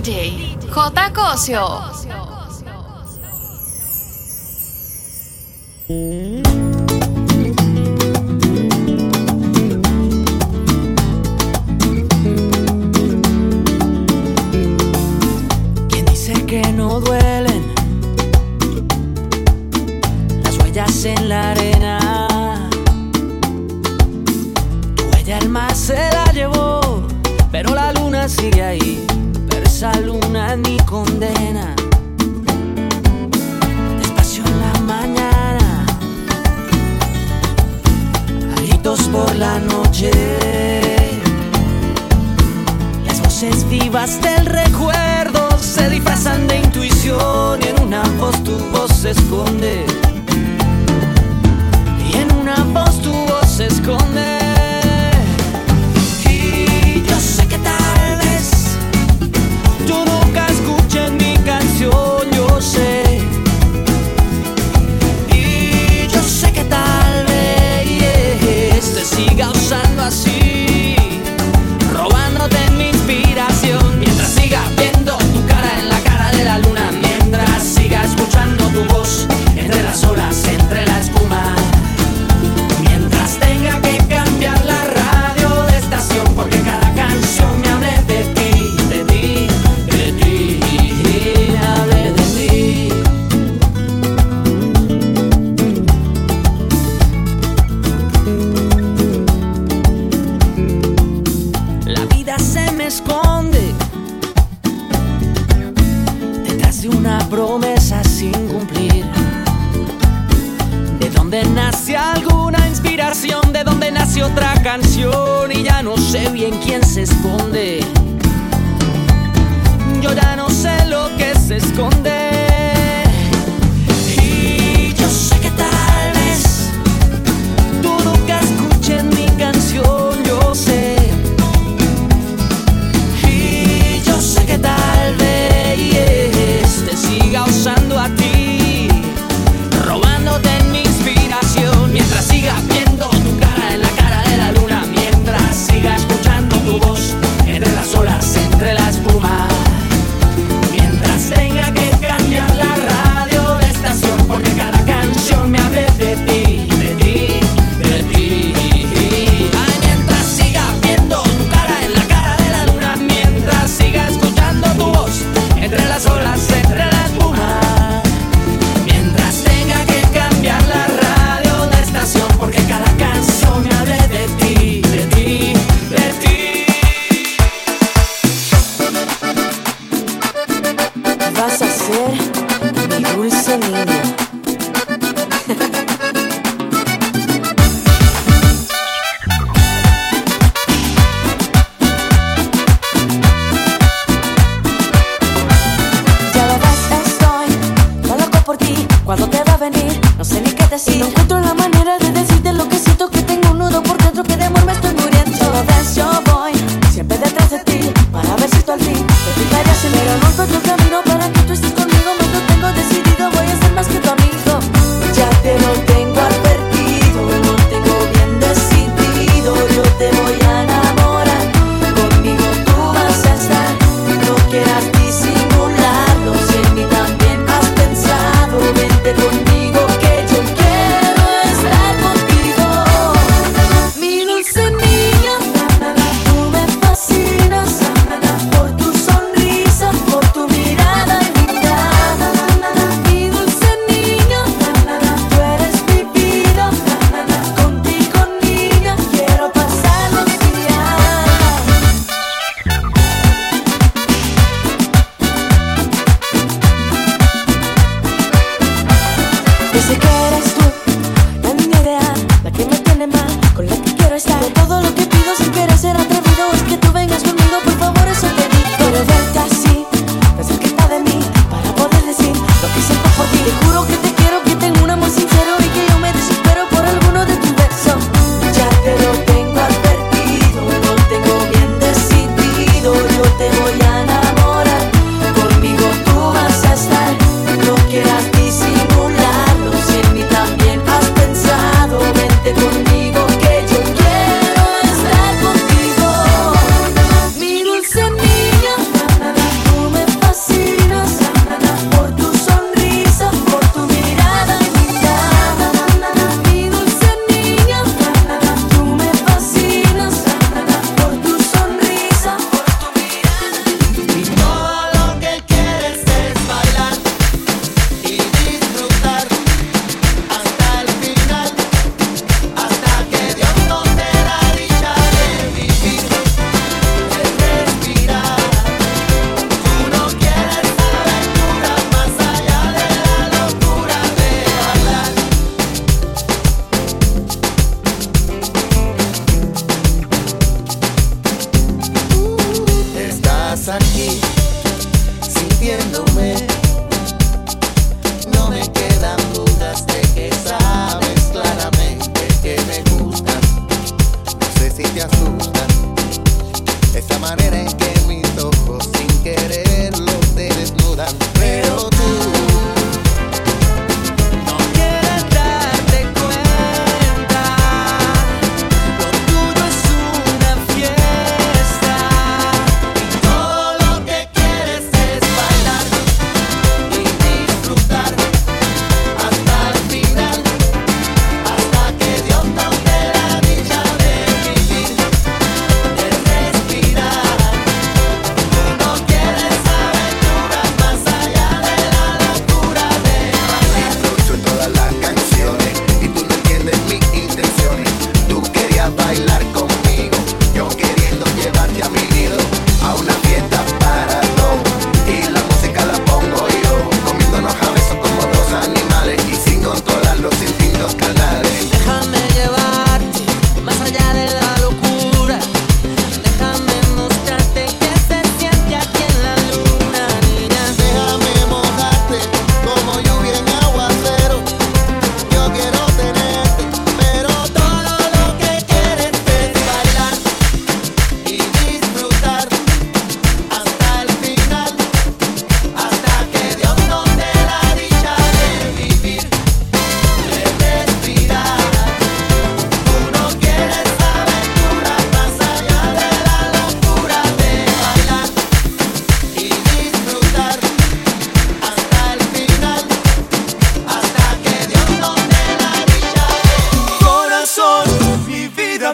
DJ J. Cosio.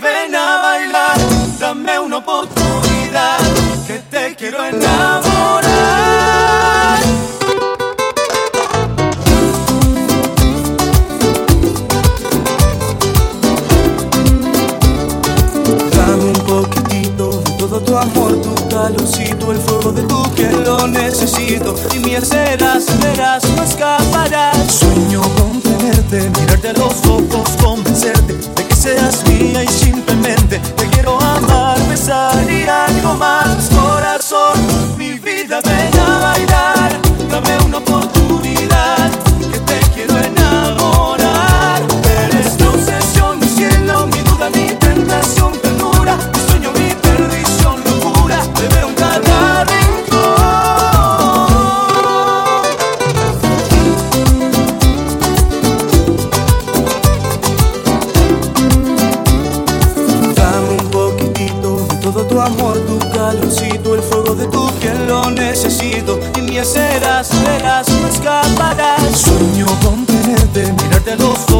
Ven a bailar, dame una oportunidad, que te quiero enamorar. Dame un poquitito de todo tu amor, tu calorcito, el fuego de tu piel lo necesito y mi serás, serás enloquecerás, verás, no escaparás. Sueño con tenerte, mirarte a los ojos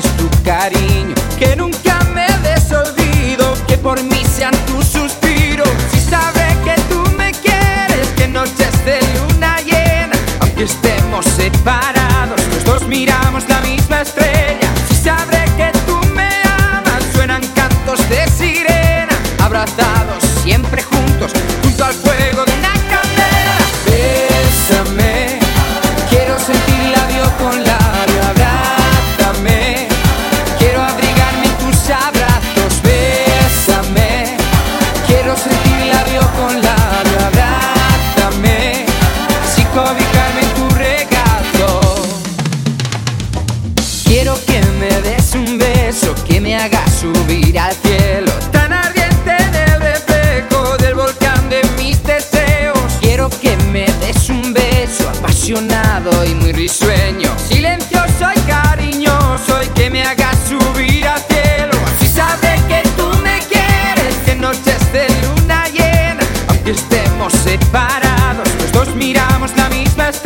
sientes tú. con la verdad. Dame si en tu regazo. Quiero que me des un beso que me haga subir al cielo. Tan ardiente en el reflejo del volcán de mis deseos. Quiero que me des un beso apasionado y muy risueño. Separados, los dos miramos la misma estrella.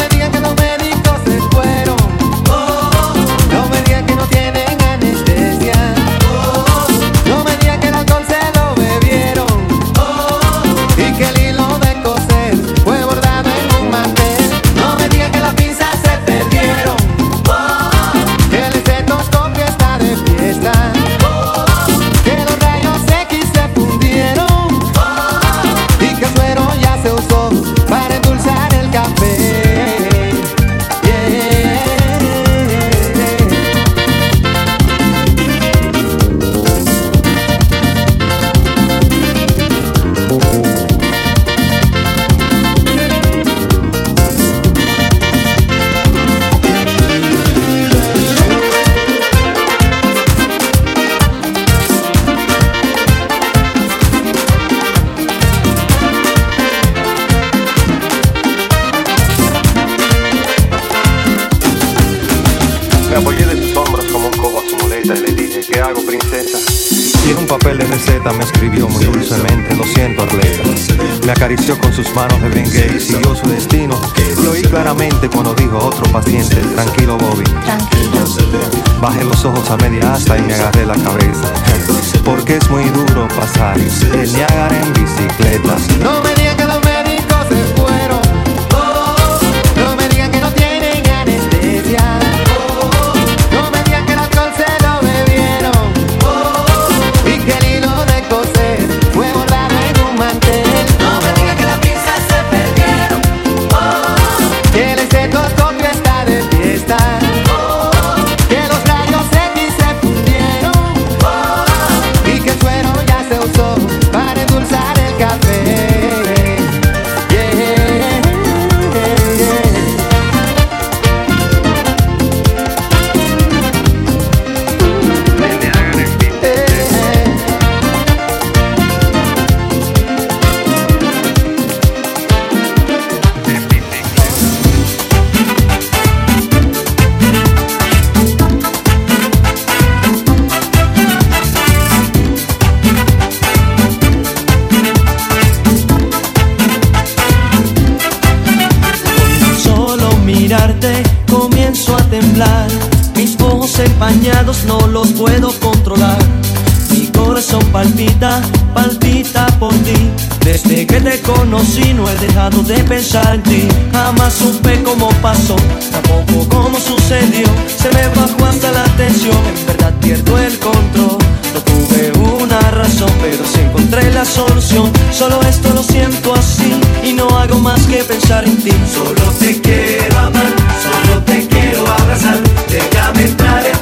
seus a media asta y me agarré la cabeza. Porque es muy duro pasar del palpita por ti. Desde que te conocí no he dejado de pensar en ti. Jamás supe cómo pasó, tampoco cómo sucedió. Se me bajó hasta la tensión, en verdad pierdo el control. No tuve una razón, pero sí encontré la solución. Solo esto lo siento así y no hago más que pensar en ti. Solo te quiero amar, solo te quiero abrazar. Déjame entrar en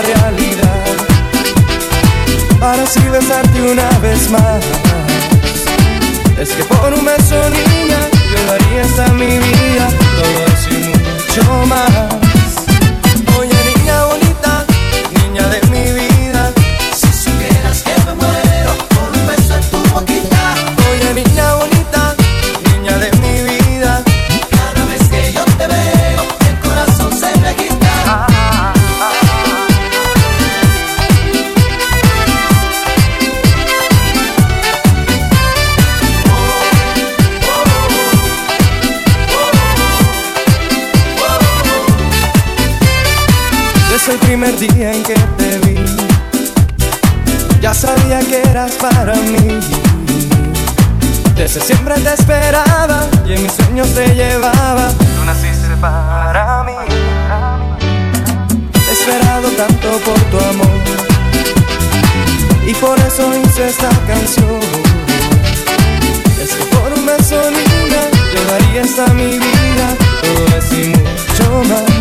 realidad para así besarte una vez más. Es que por un beso, niña, yo daría hasta mi vida, todo eso y mucho más. para mí. Desde siempre te esperaba y en mis sueños te llevaba. Tú naciste para mí. He esperado tanto por tu amor y por eso hice esta canción. Es que por una solina llevarías a mi vida todo eso y mucho más.